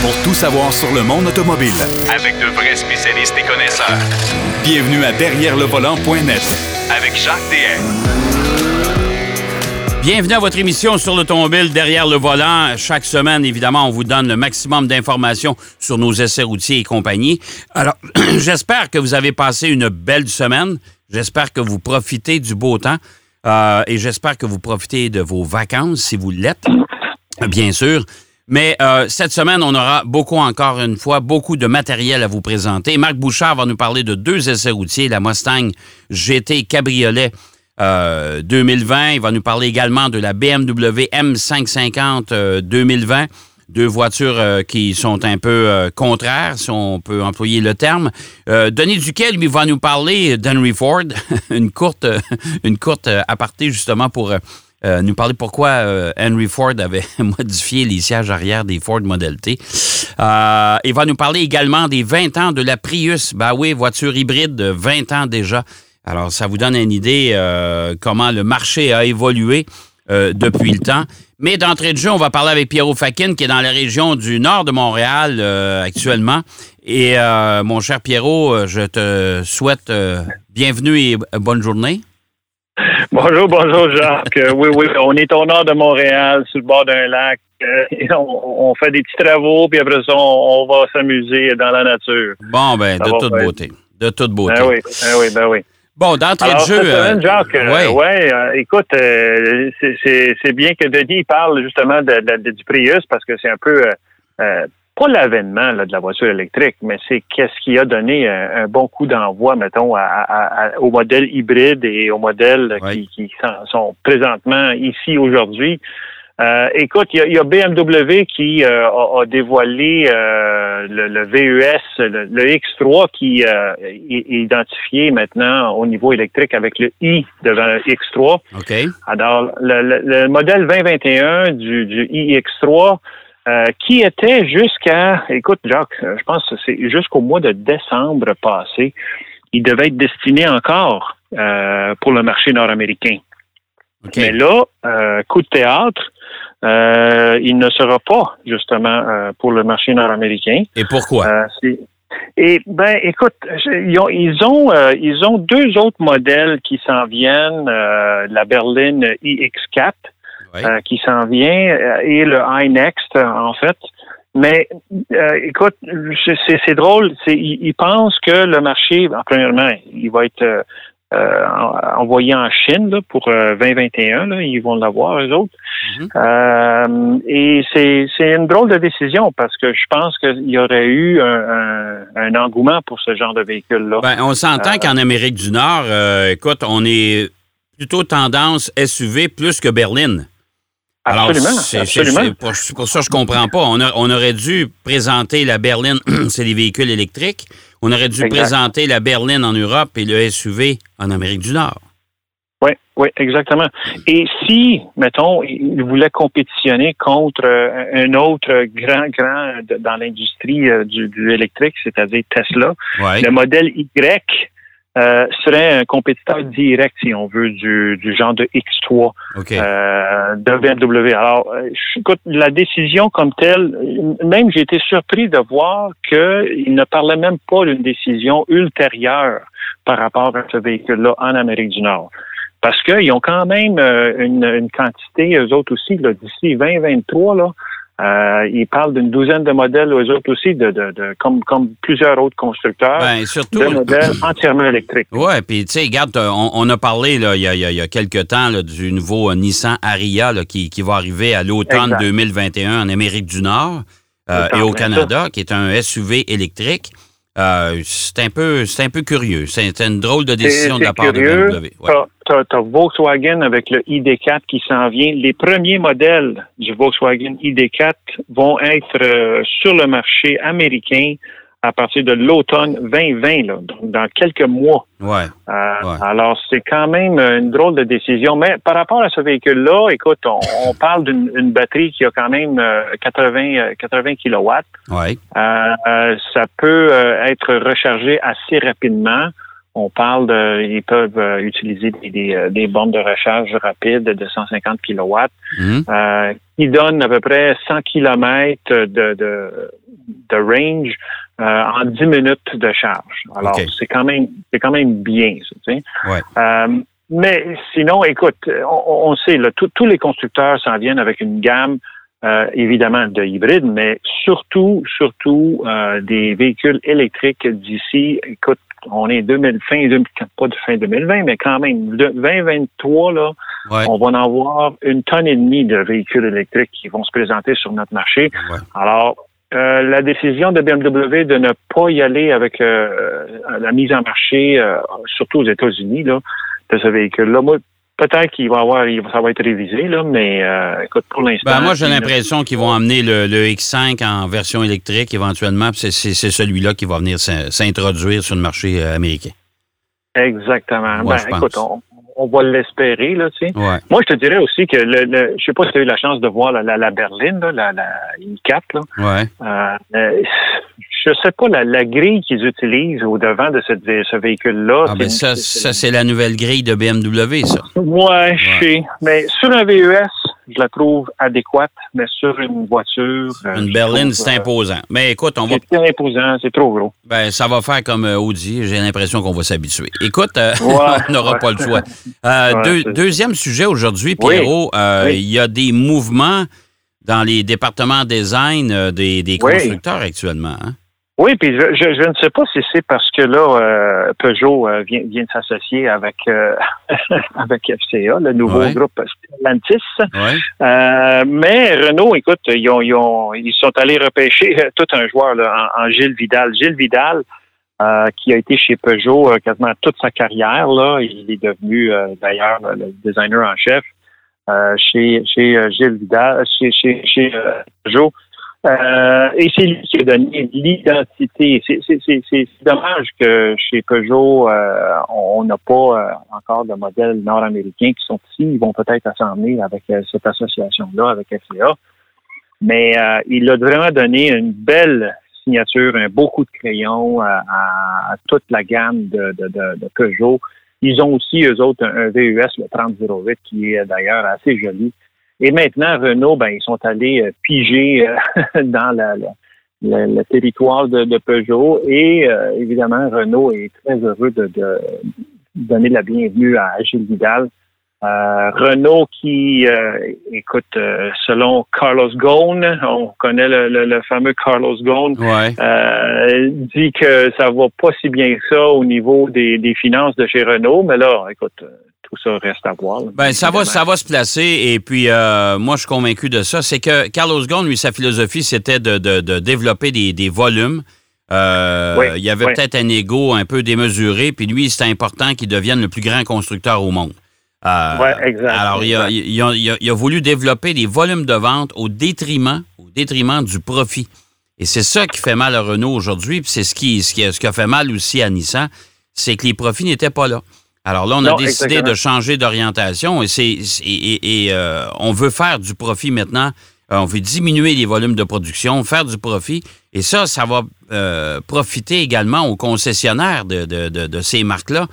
pour tout savoir sur le monde automobile. Avec de vrais spécialistes et connaisseurs. Bienvenue à Derrière le volant.net Avec Jacques DM. Bienvenue à votre émission sur l'automobile derrière le volant. Chaque semaine, évidemment, on vous donne le maximum d'informations sur nos essais routiers et compagnie. Alors, j'espère que vous avez passé une belle semaine. J'espère que vous profitez du beau temps. Euh, et j'espère que vous profitez de vos vacances si vous l'êtes, bien sûr. Mais euh, cette semaine, on aura beaucoup, encore une fois, beaucoup de matériel à vous présenter. Marc Bouchard va nous parler de deux essais routiers, la Mustang GT Cabriolet euh, 2020. Il va nous parler également de la BMW M550 euh, 2020. Deux voitures euh, qui sont un peu euh, contraires, si on peut employer le terme. Euh, Denis Duquel, lui, va nous parler d'Henry Ford. une courte, une courte aparté, justement, pour euh, nous parler pourquoi euh, Henry Ford avait modifié les sièges arrière des Ford Model T. Euh, il va nous parler également des 20 ans de la Prius. Ben oui, voiture hybride de 20 ans déjà. Alors, ça vous donne une idée euh, comment le marché a évolué euh, depuis le temps. Mais d'entrée de jeu, on va parler avec Pierrot Fakin, qui est dans la région du nord de Montréal euh, actuellement. Et mon cher Pierrot, je te souhaite bienvenue et bonne journée. Bonjour, bonjour Jacques. Euh, oui, oui, on est au nord de Montréal, sur le bord d'un lac. Euh, et on, on fait des petits travaux, puis après ça, on, on va s'amuser dans la nature. Bon, ben, Ça de toute beauté. De toute beauté. Ben oui, ben oui, ben oui. Bon, d'entrée de jeu. cette semaine, euh, Jacques, euh, ouais. ouais, euh, écoute, euh, c'est- bien que Denis parle justement de, de- de- du Prius parce que c'est un peu pas l'avènement là, de la voiture électrique, mais c'est qu'est-ce qui a donné un, un bon coup d'envoi, mettons, à, à- à- au modèle hybride et aux modèles Ouais. qui, qui sont, présentement ici aujourd'hui. Euh, écoute, il y, y a BMW qui euh, a, a dévoilé euh, le, le VES, le, le X3 qui euh, est identifié maintenant au niveau électrique avec le I devant le X3. OK. Alors, le, le- le modèle 2021 du, du iX3, euh, qui était jusqu'à, écoute, Jacques, euh, je pense que c'est jusqu'au mois de décembre passé, il devait être destiné encore euh, pour le marché nord-américain. Mais là, euh, coup de théâtre, il ne sera pas justement pour le marché nord-américain. Et pourquoi? Et ben, écoute, ils ont ils ont, euh, ils ont deux autres modèles qui s'en viennent, euh, la berline iX4 Euh, qui s'en vient euh, et le iNext euh, en fait. Mais euh, écoute, c'est- drôle. Ils, pensent que le marché, premièrement, il va être euh, en- envoyé en Chine là, pour euh, 2021. Là, ils vont l'avoir eux autres. Mhm. Euh, et c'est c'est une drôle de décision parce que je pense qu'il y aurait eu un, un- un engouement pour ce genre de véhicule-là. Ben, on s'entend Euh, qu'en Amérique du Nord, écoute, on est plutôt tendance SUV plus que berline. Alors, absolument, c'est- c'est- absolument. c'est pour, ça que je comprends pas. On, a- on aurait dû présenter la berline, c'est des véhicules électriques. On aurait dû Exact. présenter la berline en Europe et le SUV en Amérique du Nord. Oui, oui, exactement. Et si, mettons, il voulait compétitionner contre euh, un autre grand, grand dans l'industrie euh, du, du électrique, c'est-à-dire Tesla, Ouais. le modèle Y euh, serait un compétiteur direct, si on veut, du, du genre de X3 OK. euh, de BMW. Alors, euh, écoute, la décision comme telle, même j'ai été surpris de voir qu'il ne parlait même pas d'une décision ultérieure par rapport à ce véhicule-là en Amérique du Nord. Parce qu'ils ont quand même une, une quantité, eux autres aussi, d'ici 2023, là, euh, ils parlent d'une douzaine de modèles, eux autres aussi, de, de, de- comme, comme plusieurs autres constructeurs, Ben, surtout. de modèles entièrement électriques. Ouais, puis tu sais, regarde, euh, on, on a parlé là, il, y a, il y a- il y a quelques temps là, du nouveau euh, Nissan Ariya là, qui, qui va arriver à l'automne Exact. 2021 en Amérique du Nord euh, et au Canada, qui est un SUV électrique. Euh, c'est un peu, c'est un peu curieux. C'est une drôle de décision de la part de. BMW. Ouais. T'as, t'as Volkswagen avec le ID4 qui s'en vient. Les premiers modèles du Volkswagen ID4 vont être euh, sur le marché américain à partir de l'automne 2020, là, donc dans quelques mois. Ouais. Euh, Ouais. Alors, c'est quand même une drôle de décision. Mais par rapport à ce véhicule-là, écoute, on, on parle d'une une batterie qui a quand même euh, 80, euh, 80 kilowatts. Ouais. Euh, euh, ça peut euh, être rechargé assez rapidement. On parle de, ils peuvent euh, utiliser des, des, euh, des bornes de recharge rapide de 150 kilowatts, Mhm. euh, qui donnent à peu près 100 kilomètres de, de de range en 10 minutes de charge. Alors, c'est quand même c'est quand même bien, ça, tu sais. mais sinon, écoute, on, sait, là, tous les constructeurs s'en viennent avec une gamme évidemment de hybrides, mais surtout, surtout des véhicules électriques d'ici. Écoute, on est 2000, fin, pas de fin 2020, mais quand même, 2023, là, on va en avoir une tonne et demie de véhicules électriques qui vont se présenter sur notre marché. Alors, euh, la décision de BMW de ne pas y aller avec euh, la mise en marché, euh, surtout aux États-Unis, là, de ce véhicule-là, moi, Peut-être qu'il va avoir, ça va être révisé, là, mais euh, écoute, pour l'instant. Ben, moi, j'ai l'impression qu'ils vont amener le, X5 en version électrique éventuellement, c'est celui-là qui va venir s'introduire sur le marché euh, américain. Exactement. ben, écoute, on, on va l'espérer, là, tu sais. Moi, je te dirais aussi que le, le je sais pas si tu as eu la chance de voir la, la, berline, là, la, la I4, là. Ouais. Euh, je sais pas la, grille qu'ils utilisent au devant de ce véhicule-là. Ah, ben ça, ça c'est la nouvelle grille de BMW, ça. Ouais, je sais. Mais sur un VES, je la trouve adéquate, mais sur une voiture. Euh, une berline, c'est euh, imposant. Mais écoute, on va. C'est imposant, c'est trop gros. Ben, ça va faire comme euh, Audi. J'ai l'impression qu'on va s'habituer. Écoute, on n'aura pas le choix. deuxième sujet aujourd'hui, Pierrot. Il y a des mouvements dans les départements design des, des constructeurs actuellement. Hein? Oui, puis je, je, ne sais pas si c'est parce que là, euh, Peugeot euh, vient, vient de s'associer avec euh, avec FCA, le nouveau groupe Stellantis. mais Renault, écoute, ils, ont, ils, ont, ils sont allés repêcher tout un joueur là, en, Gilles Vidal. Gilles Vidal, qui a été chez Peugeot quasiment toute sa carrière. Là, il est devenu d'ailleurs le designer en chef chez chez Gilles Vidal, chez chez, chez Peugeot. Euh, et c'est lui qui a donné l'identité. C'est dommage que chez Peugeot, euh, on n'a pas euh, encore de modèles nord-américains qui sont ici. Ils vont peut-être assembler avec cette association-là, avec FCA. Mais il a vraiment donné une belle signature, un beau coup de crayon à, toute la gamme de, de, Peugeot. Ils ont aussi, eux autres, un VUS, le 3008, qui est d'ailleurs assez joli. Et maintenant, Renault, ben, ils sont allés euh, piger euh, dans la, le territoire de, Peugeot. Et euh, évidemment, Renault est très heureux de, donner la bienvenue à Gilles Vidal. Renault qui, écoute, selon Carlos Ghosn, on connaît le, fameux Carlos Ghosn, dit que ça va pas si bien que ça au niveau des, des finances de chez Renault. Mais là, écoute, tout ça reste à voir. Ben, ça va, ça va se placer. Et puis, euh, moi, je suis convaincu de ça. C'est que Carlos Ghosn, lui, sa philosophie, c'était de, développer des, volumes. Euh, il y avait peut-être un ego un peu démesuré. Puis lui, c'était important qu'il devienne le plus grand constructeur au monde. Euh, oui, exact. Alors, il a, voulu développer des volumes de vente au détriment, au détriment du profit. Et c'est ça qui fait mal à Renault aujourd'hui, puis c'est ce qui, ce, qui, ce qui a fait mal aussi à Nissan, c'est que les profits n'étaient pas là. Alors là, on a décidé de changer d'orientation et, c'est, et, euh, on veut faire du profit maintenant. Euh, on veut diminuer les volumes de production, faire du profit. Et ça, ça va euh, profiter également aux concessionnaires de, ces marques-là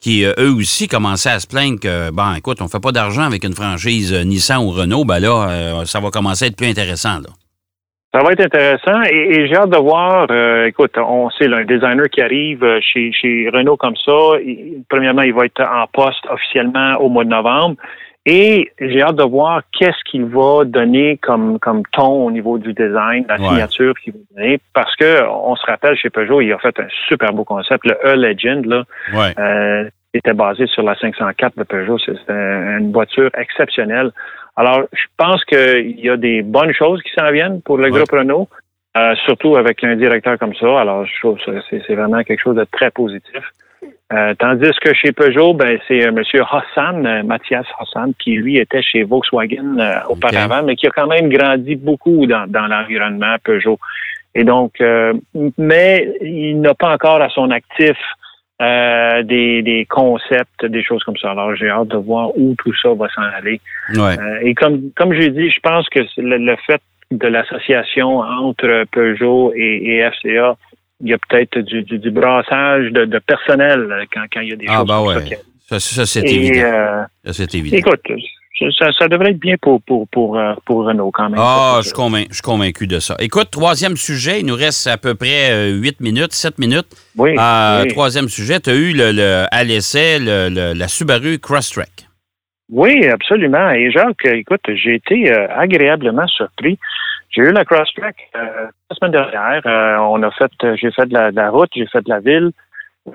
qui, eux aussi, commençaient à se plaindre que, bon, écoute, on ne fait pas d'argent avec une franchise Nissan ou Renault. Ben là, ça va commencer à être plus intéressant. Là. Ça va être intéressant et, j'ai hâte de voir. Euh, écoute, on sait un designer qui arrive euh, chez, chez Renault comme ça. premièrement, il va être en poste officiellement au mois de novembre. Et j'ai hâte de voir qu'est-ce qu'il va donner comme, comme ton au niveau du design, la signature qu'il va donner. Parce que on se rappelle chez Peugeot, il a fait un super beau concept. Le E-Legend, là, euh, était basé sur la 504 de Peugeot. C'est une voiture exceptionnelle. Alors, je pense qu'il y a des bonnes choses qui s'en viennent pour le groupe Renault, euh, surtout avec un directeur comme ça. Alors, je trouve que c'est vraiment quelque chose de très positif. Euh, tandis que chez Peugeot, ben, c'est euh, M. Hassan, Mathias Hassan, qui lui était chez Volkswagen auparavant, mais qui a quand même grandi beaucoup dans, dans l'environnement Peugeot. Et donc, mais il n'a pas encore à son actif euh, des, des, concepts, des choses comme ça. Alors, j'ai hâte de voir où tout ça va s'en aller. Euh, et comme, comme je dit, je pense que le, fait de l'association entre Peugeot et, FCA, il y a peut-être du, du, brassage de, personnel quand, quand il y a des ah, choses bah comme ça. Ça, c'est évident. Euh, ça, c'est évident. Écoute, ça, ça devrait être bien pour, pour, pour, euh, pour Renault quand même. Ah, je suis, convaincu, je suis convaincu de ça. Écoute, troisième sujet, il nous reste à peu près 8 minutes, 7 minutes. Oui. Euh, oui. Troisième sujet, tu as eu le, le, à l'essai le, le- la Subaru Crosstrek. Oui, absolument. Et Jacques, écoute, j'ai été euh, agréablement surpris. J'ai eu la Crosstrack euh, la semaine dernière. Euh, on a fait, euh, j'ai fait de la, de la route, j'ai fait de la ville.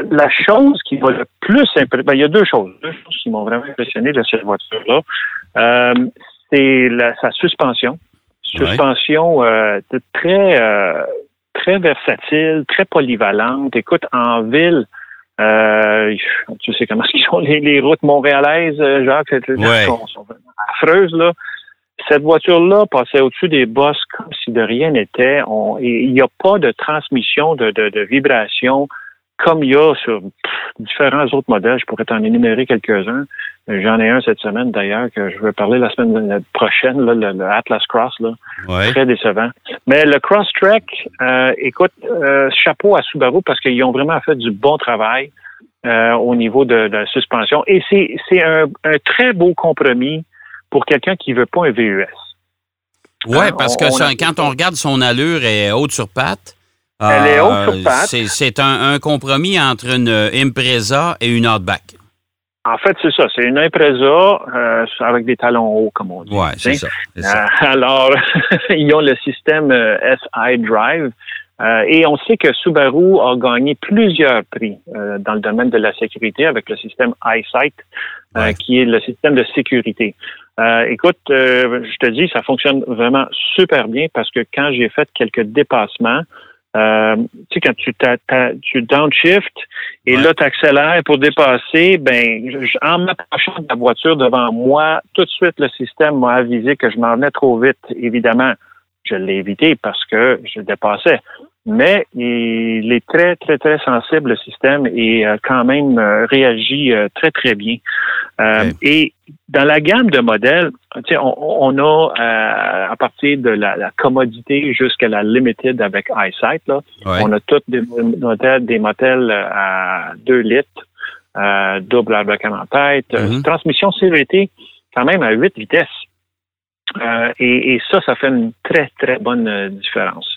La chose qui m'a le plus impressionné, il y a deux choses, deux choses qui m'ont vraiment impressionné de cette voiture-là. Euh, c'est sa suspension. Ouais. Suspension euh, très euh, très versatile, très polyvalente. Écoute, en ville, tu sais comment sont les, les routes montréalaises, Jacques, c'est- Ouais. sont, sont vraiment affreuses, là. Cette voiture-là passait au-dessus des bosses comme si de rien n'était. Il n'y a pas de transmission de, de, de vibration comme il y a sur différents autres modèles. Je pourrais t'en énumérer quelques-uns. Euh, J'en ai un cette semaine d'ailleurs que je vais parler la semaine prochaine, là, le, le Atlas Cross. Là Ouais. très décevant. Mais le Crosstrek, euh, écoute, euh, chapeau à Subaru parce qu'ils ont vraiment fait du bon travail euh, au niveau de, de la suspension. Et c'est c'est un, un très beau compromis pour quelqu'un qui veut pas un VUS. Oui, Hein, parce que on ça- a- quand on regarde son allure, est haute sur patte. Elle est Euh, haute sur patte. C'est, un, un compromis entre une Impreza et une Outback. En fait, c'est ça. C'est une Impreza euh, avec des talons hauts, comme on dit. Oui, c'est ça. Euh, alors, ils ont le système euh, SI Drive. Euh, et on sait que Subaru a gagné plusieurs prix euh, dans le domaine de la sécurité avec le système EyeSight, euh, Ouais. qui est le système de sécurité. Euh, écoute, euh, je te dis, ça fonctionne vraiment super bien parce que quand j'ai fait quelques dépassements, euh, tu sais, quand tu, t'a- tu downshift et Ouais. là, tu accélères pour dépasser, ben, je- je- en m'approchant de la voiture devant moi, tout de suite, le système m'a avisé que je m'en venais trop vite. Évidemment, je l'ai évité parce que je dépassais. Mais il est très, très, très sensible, le système, et euh, quand même euh, réagit euh, très, très bien. Et dans la gamme de modèles, on, on a à partir de la, la commodité jusqu'à la limited avec EyeSight, là, Ouais. on a tous des modèles, des modèles à 2 litres, double airbag en tête, Mhm. transmission CVT quand même à 8 vitesses. Euh, et, et ça, ça fait une très, très bonne euh, différence.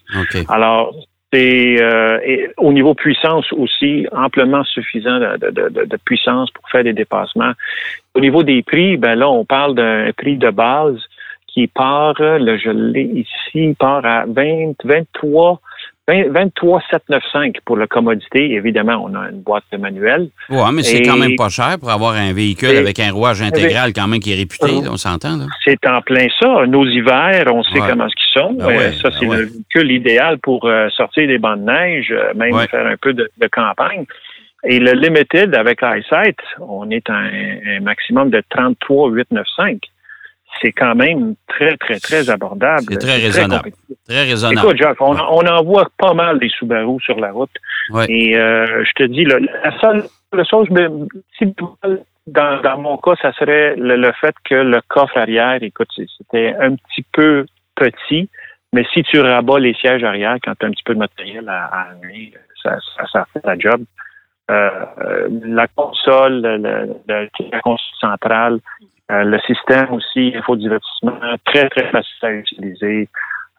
Alors, c'est euh, au niveau puissance aussi amplement suffisant de, de- puissance pour faire des dépassements. Au niveau des prix, ben là, on parle d'un prix de base qui part, là, je l'ai ici, part à 20, 23, 20 23 795 pour la commodité. Évidemment, on a une boîte manuelle. Ouais, mais c'est quand même pas cher pour avoir un véhicule avec un rouage intégral quand même qui est réputé, là, on s'entend, là. C'est en plein ça. Nos hivers, on sait Ouais. comment ce qu'ils sont. Ben ouais, Euh, ça, ben c'est ouais. le véhicule idéal pour euh, sortir des bancs de neige, euh, même faire un peu de, de campagne. Et le Limited avec EyeSight, on est à un, un maximum de 33 895. C'est quand même très, très, très abordable. C'est très raisonnable. Très raisonnable. Écoute, Jacques, on, on en voit pas mal des Subaru sur la route. Ouais. Et euh, je te dis, là, la seule la chose, si dans, dans mon cas, ça serait le, le fait que le coffre arrière, écoute, c'était un petit peu petit, mais si tu rabats les sièges arrière quand tu as un petit peu de matériel à, à amener, ça, ça, ça fait la job. Euh, euh, la console, le, le- le- la console centrale, euh, le système aussi, infodivertissement, très, très facile à utiliser.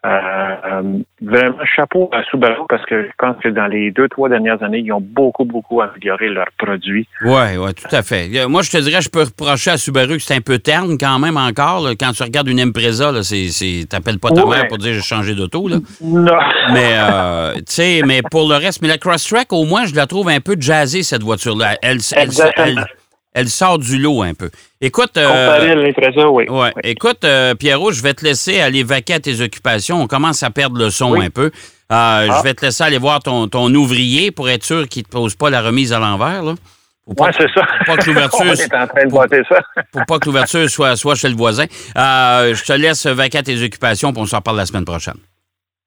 Euh, euh, vraiment, chapeau à Subaru parce que je pense que dans les deux, trois dernières années, ils ont beaucoup, beaucoup amélioré leurs produits. Oui, oui, tout à fait. Euh, Moi, je te dirais, je peux reprocher à Subaru que c'est un peu terne quand même encore. là. Quand tu regardes une Impreza, c'est, t'appelles pas ta Ouais. mère pour dire j'ai changé d'auto. Là. Non. Mais, euh, tu sais, mais pour le reste, mais la Crosstrek, au moins, je la trouve un peu jazzée, cette voiture-là. Elle, elle, elle, elle sort du lot un peu. Écoute, euh, l'Impreza, oui. Ouais. Oui. Écoute, euh, Pierrot, je vais te laisser aller vaquer à tes occupations. On commence à perdre le son Oui. un peu. Euh, Ah. Je vais te laisser aller voir ton, ton ouvrier pour être sûr qu'il ne te pose pas la remise à l'envers. Oui, c'est ça. pas que l'ouverture- On est en train de pour- pour pas que l'ouverture soit, soit chez le voisin. Euh, je te laisse vaquer à tes occupations puis on s'en reparle la semaine prochaine.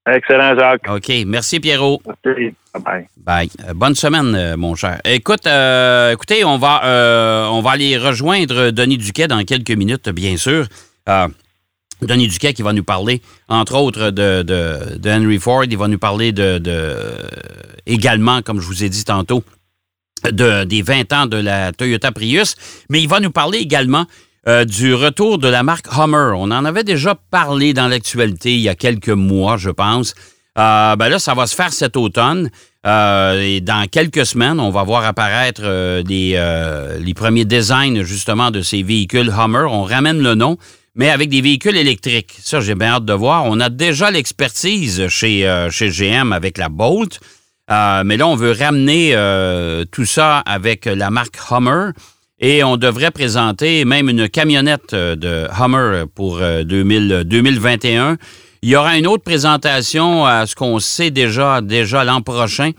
Excellent, Jacques. OK. Merci, Pierrot. Merci. Bye. Bye. Euh, bonne semaine, euh, mon cher. Écoute, euh, écoutez, on va, on va aller rejoindre Denis Duquet dans quelques minutes, bien sûr. Denis Duquet qui va nous parler, entre autres, de, de- de Henry Ford. Il va nous parler de, de- également, comme je vous ai dit tantôt, de, des 20 ans de la Toyota Prius. Mais il va nous parler également euh, du retour de la marque Hummer. On en avait déjà parlé dans l'actualité il y a quelques mois, je pense. Euh, ben là, ça va se faire cet automne. Euh, et dans quelques semaines, on va voir apparaître euh, les premiers designs justement de ces véhicules Hummer. On ramène le nom, mais avec des véhicules électriques. Ça, j'ai bien hâte de voir. On a déjà l'expertise chez, chez GM avec la Bolt. Mais là, on veut ramener tout ça avec la marque Hummer. Et on devrait présenter même une camionnette euh, de Hummer pour euh, 2000 2021. Il y aura une autre présentation à ce qu'on sait déjà, déjà l'an prochain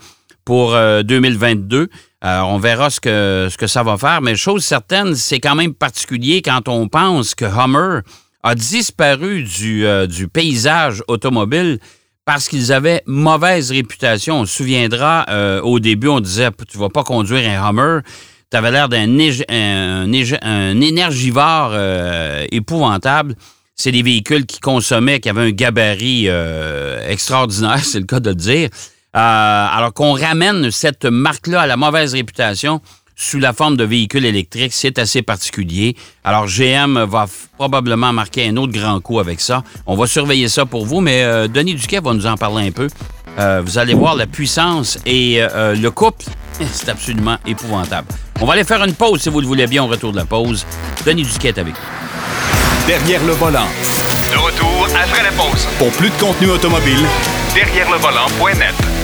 pour euh, 2022. Euh, on verra ce que, ça va faire. Mais chose certaine, c'est quand même particulier quand on pense que Hummer a disparu du, euh, paysage automobile parce qu'ils avaient mauvaise réputation. On se souviendra, euh, au début, on disait, tu vas pas conduire un Hummer. Tu avais l'air d'un énergivore euh, épouvantable. C'est des véhicules qui consommaient, qui avaient un gabarit euh, extraordinaire, c'est le cas de dire. Euh, alors qu'on ramène cette marque-là à la mauvaise réputation sous la forme de véhicules électriques, c'est assez particulier. Alors GM va probablement marquer un autre grand coup avec ça. On va surveiller ça pour vous, mais Denis Duquet va nous en parler un peu. Euh, vous allez voir la puissance et euh, le couple, c'est absolument épouvantable. On va aller faire une pause si vous le voulez bien au retour de la pause. Denis Duquet est avec nous. Derrière le volant. De retour après la pause. Pour plus de contenu automobile, Derrière le volant.net.